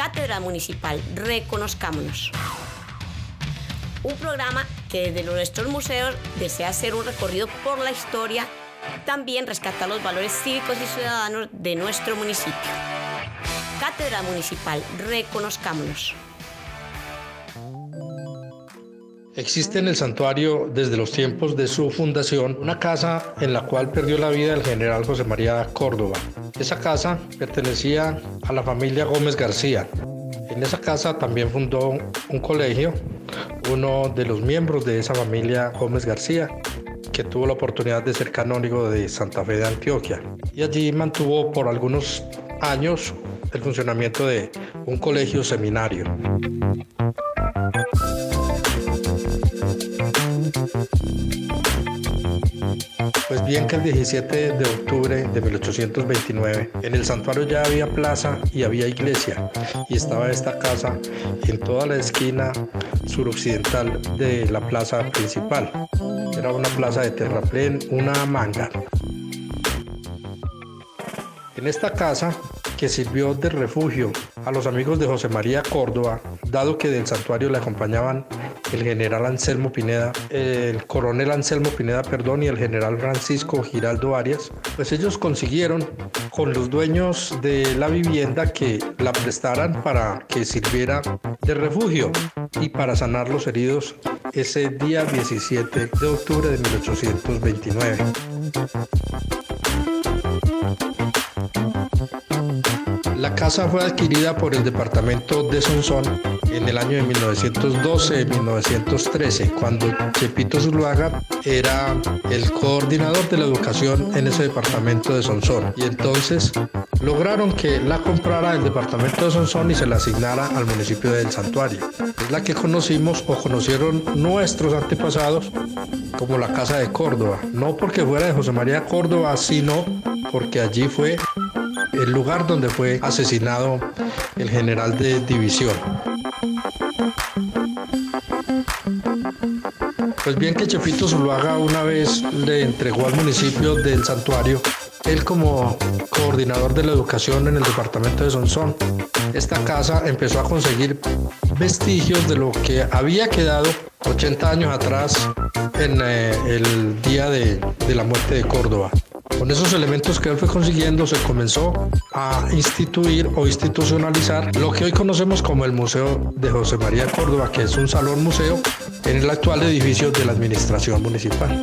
Cátedra Municipal, reconozcámonos. Un programa que desde nuestros museos desea hacer un recorrido por la historia, también rescata los valores cívicos y ciudadanos de nuestro municipio. Cátedra Municipal, reconozcámonos. Existe en el santuario desde los tiempos de su fundación una casa en la cual perdió la vida el general José María Córdoba. Esa casa pertenecía a la familia Gómez García. En esa casa también fundó un colegio, uno de los miembros de esa familia Gómez García, que tuvo la oportunidad de ser canónigo de Santa Fe de Antioquia. Y allí mantuvo por algunos años el funcionamiento de un colegio seminario. Pues bien que el 17 de octubre de 1829 en el santuario ya había plaza y había iglesia y estaba esta casa en toda la esquina suroccidental de la plaza principal. Era una plaza de terraplén, una manga. En esta casa que sirvió de refugio a los amigos de José María Córdoba, dado que del santuario le acompañaban el general Anselmo Pineda, el coronel Anselmo Pineda, perdón, y el general Francisco Giraldo Arias, pues ellos consiguieron con los dueños de la vivienda que la prestaran para que sirviera de refugio y para sanar los heridos ese día 17 de octubre de 1829. La casa fue adquirida por el departamento de Sonsón en el año de 1912-1913, cuando Chepito Zuluaga era el coordinador de la educación en ese departamento de Sonsón. Y entonces lograron que la comprara el departamento de Sonsón y se la asignara al municipio del Santuario. Es la que conocimos o conocieron nuestros antepasados como la Casa de Córdoba. No porque fuera de José María Córdoba, sino porque allí fue el lugar donde fue asesinado el general de división. Pues bien que Chepito Zuluaga una vez le entregó al municipio del santuario, él como coordinador de la educación en el departamento de Sonsón, esta casa empezó a conseguir vestigios de lo que había quedado 80 años atrás en eh, el día de la muerte de Córdoba. Con esos elementos que él fue consiguiendo se comenzó a instituir o institucionalizar lo que hoy conocemos como el Museo de José María Córdoba, que es un salón museo en el actual edificio de la Administración Municipal.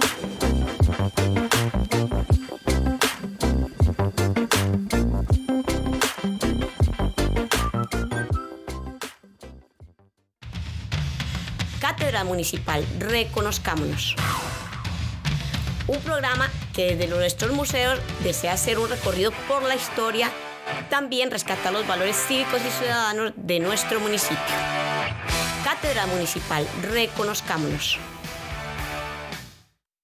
Cátedra Municipal, reconozcámonos un programa que desde nuestros museos desea hacer un recorrido por la historia, también rescata los valores cívicos y ciudadanos de nuestro municipio. Cátedra Municipal, reconozcámonos.